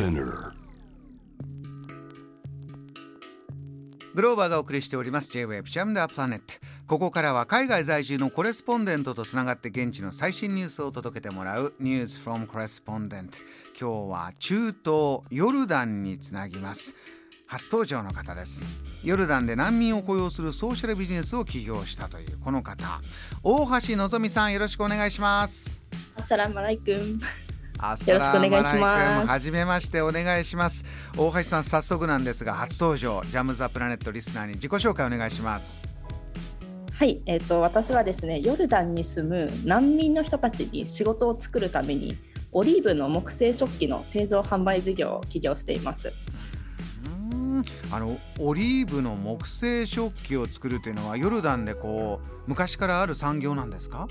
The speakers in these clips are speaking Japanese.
Spinner. グローバーがお送りしております。J-Wave ジャムダープラネットここからは海外在住のコレスポンデントとつながって現地の最新ニュースを届けてもらう News from Correspondent 今日は中東ヨルダンにつなぎます。初登場の方です。ヨルダンで難民を雇用するソーシャルビジネスを起業したというこの方。大橋のぞみさんよろしくお願いします。アッサラムアライクン。よろしくお願いします。はじめましてお願いします。大橋さん早速なんですが初登場ジャムザプラネットリスナーに自己紹介お願いします。はい、えっ、と私はですね、ヨルダンに住む難民の人たちに仕事を作るためにオリーブの木製食器の製造販売事業を起業しています。あのオリーブの木製食器を作るというのはヨルダンでこう昔からある産業なんですか？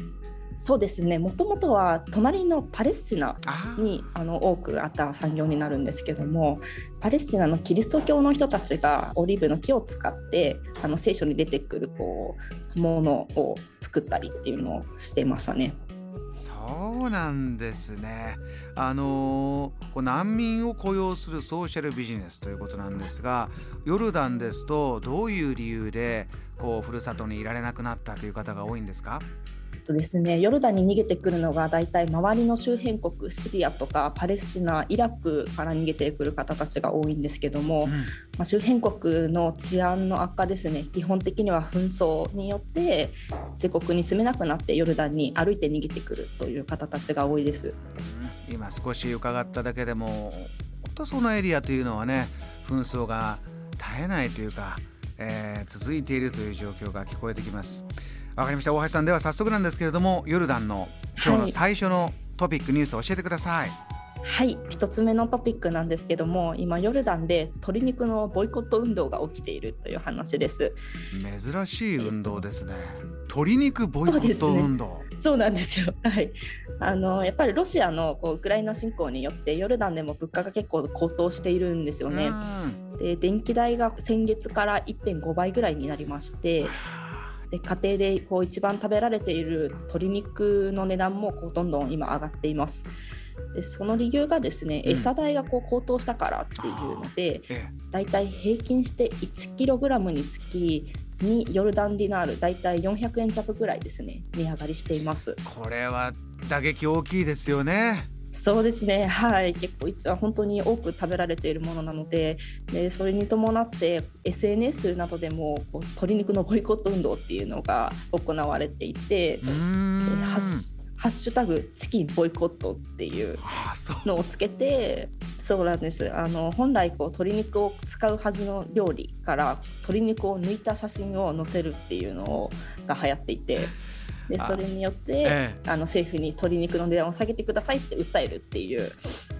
そうですね、もともとは隣のパレスチナにあの多くあった産業になるんですけどもパレスチナのキリスト教の人たちがオリーブの木を使ってあの聖書に出てくるこうものを作ったりっていうのをしてましたね。そうなんですね。あのーこう難民を雇用するソーシャルビジネスということなんですがヨルダンですとどういう理由でこうふるさとにいられなくなったという方が多いんですか？とですね、ヨルダンに逃げてくるのが大体周りの周辺国シリアとかパレスチナイラクから逃げてくる方たちが多いんですけども、うん。まあ、周辺国の治安の悪化ですね基本的には紛争によって自国に住めなくなってヨルダンに歩いて逃げてくるという方たちが多いです。うん。今少し伺っただけでも本当そのエリアというのはね紛争が絶えないというか、えー続いているという状況が聞こえてきますわかりました。大橋さんでは早速なんですけれどもヨルダンの今日の最初のトピックニュースを教えてください、はい。一つ目のトピックなんですけども今ヨルダンで鶏肉のボイコット運動が起きているという話です。珍しい運動ですね。鶏肉ボイコット運動、そうなんですよ。はい。あのやっぱりロシアのこうウクライナ侵攻によってヨルダンでも物価が結構高騰しているんですよね。うん。で電気代が先月から1.5倍ぐらいになりまして、で家庭でこう一番食べられている鶏肉の値段もこうどんどん今上がっています。でその理由がですね、うん餌代がこう高騰したからっていうので、えだいたい平均して1キログラムにつき2ヨルダンディナールだいたい400円弱ぐらいですね値上がりしています。えこれは打撃大きいですよねそうですね、はい、結構一応本当に多く食べられているものなので、でそれに伴って SNS などでもこう鶏肉のボイコット運動っていうのが行われていて、ハッシュタグチキンボイコットっていうあそう。のをつけて、そうなんです。あの本来こう鶏肉を使うはずの料理から鶏肉を抜いた写真を載せるっていうのが流行っていて、であそれによって。ええあの政府に鶏肉の値段を下げてくださいって訴えるっていう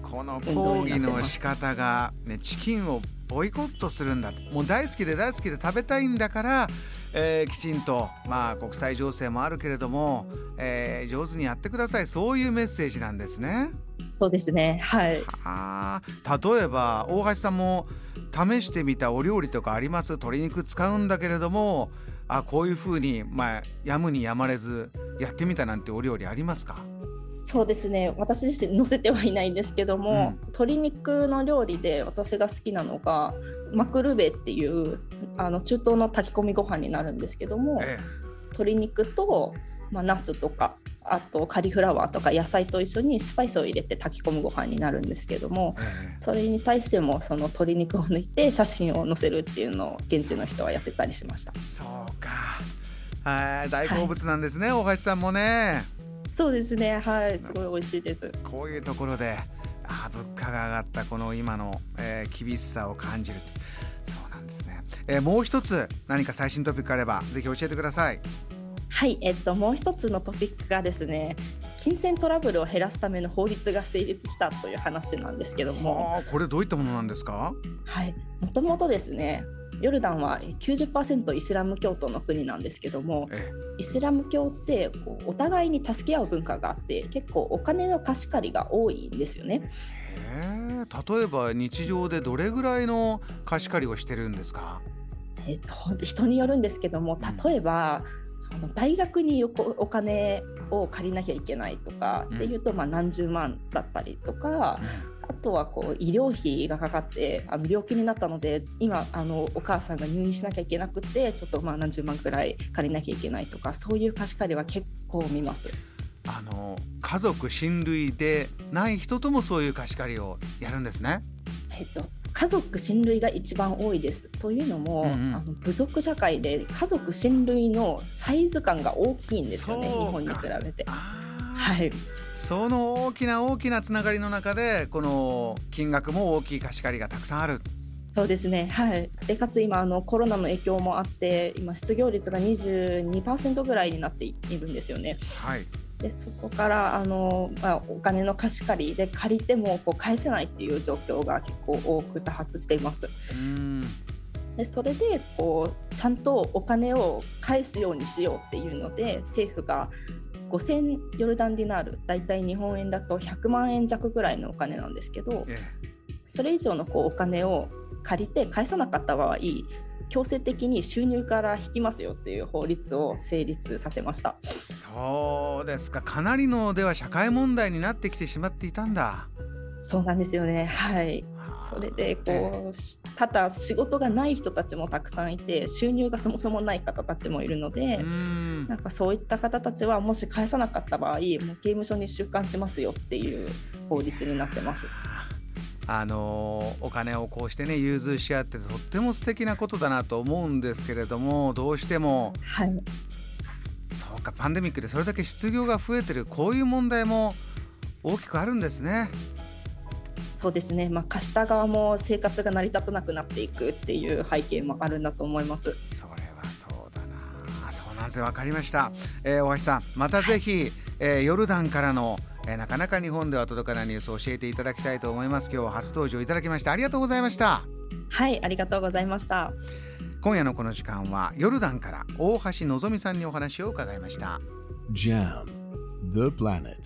この抗議の仕方が、ね、チキンをボイコットするんだともう大好きで大好きで食べたいんだから、えーきちんと、まあ、国際情勢もあるけれども、えー上手にやってくださいそういうメッセージなんですね。そうですね。はい。あ。ー例えば大橋さんも試してみたお料理とかあります？鶏肉使うんだけれどもあこういうふうに、まあ、やむにやまれずやってみたなんてお料理ありますか？そうですね。私自身載せてはいないんですけども、うん。鶏肉の料理で私が好きなのがマクルベっていうあの中東の炊き込みご飯になるんですけどもえ。鶏肉と、まあ、ナスとかあとカリフラワーとか野菜と一緒にスパイスを入れて炊き込むご飯になるんですけどもそれに対してもその鶏肉を抜いて写真を載せるっていうのを現地の人はやってたりしました。そうか。はい。大好物なんですね、大橋さんもね。そうですね。はい。すごい美味しいです。こういうところであー物価が上がったこの今の、えー厳しさを感じる。そうなんですね、えーもう一つ何か最新トピックあればぜひ教えてくださいはい、えっと、もう一つのトピックがですね金銭トラブルを減らすための法律が成立したという話なんですけども、あーこれどういったものなんですか？はい、もともとですねヨルダンは90%イスラム教徒の国なんですけどもえイスラム教ってこうお互いに助け合う文化があって結構お金の貸し借りが多いんですよね。へえ例えば日常でどれぐらいの貸し借りをしてるんですか？えっと、人によるんですけども例えば、あの大学におお金を借りなきゃいけないとか、うんっていうと、まあ、何十万だったりとかあとはこう医療費がかかってあの病気になったので今あのお母さんが入院しなきゃいけなくてちょっとまあ何十万くらい借りなきゃいけないとかそういう貸し借りは結構見ます。あの家族親類でない人ともそういう貸し借りをやるんですね。えっと、家族親類が一番多いです。というのも、うんうん、あの部族社会で家族親類のサイズ感が大きいんですよね日本に比べて。はい、その大きな大きなつながりの中でこの金額も大きい貸し借りがたくさんある。そうですね、はい、でかつ今あのコロナの影響もあって今失業率が22%ぐらいになっているんですよね。はいでそこからあの、まあ、お金の貸し借りで借りてもこう返せないっていう状況が結構多く多発しています。でそれでこうちゃんとお金を返すようにしようっていうので政府が5000ヨルダンディナール大体日本円だと100万円弱ぐらいのお金なんですけど、それ以上のこうお金を借りて返さなかった場合強制的に収入から引きますよっていう法律を成立させました。そうですか。かなりのでは社会問題になってきてしまっていたんだ。そうなんですよね。はい。それでこうただ仕事がない人たちもたくさんいて収入がそもそもない方たちもいるのでなんかそういった方たちはもし返さなかった場合もう刑務所に収監しますよっていう法律になってます。あのお金をこうしてね融通し合ってとっても素敵なことだなと思うんですけれどもどうしても、はい、そうかパンデミックでそれだけ失業が増えてる。こういう問題も大きくあるんですね。そうですね、まあ、貸した側も生活が成り立たなくなっていくっていう背景もあるんだと思います。それはそうだな。そうなんですよ。分かりました、えー、大橋さんまたぜひ、はい、えー、ヨルダンからのえー、なかなか日本では届かないニュースを教えていただきたいと思います。今日は初登場いただきましてありがとうございました。はいありがとうございました。今夜のこの時間はヨルダンから大橋のぞみさんにお話を伺いました。JAM The Planet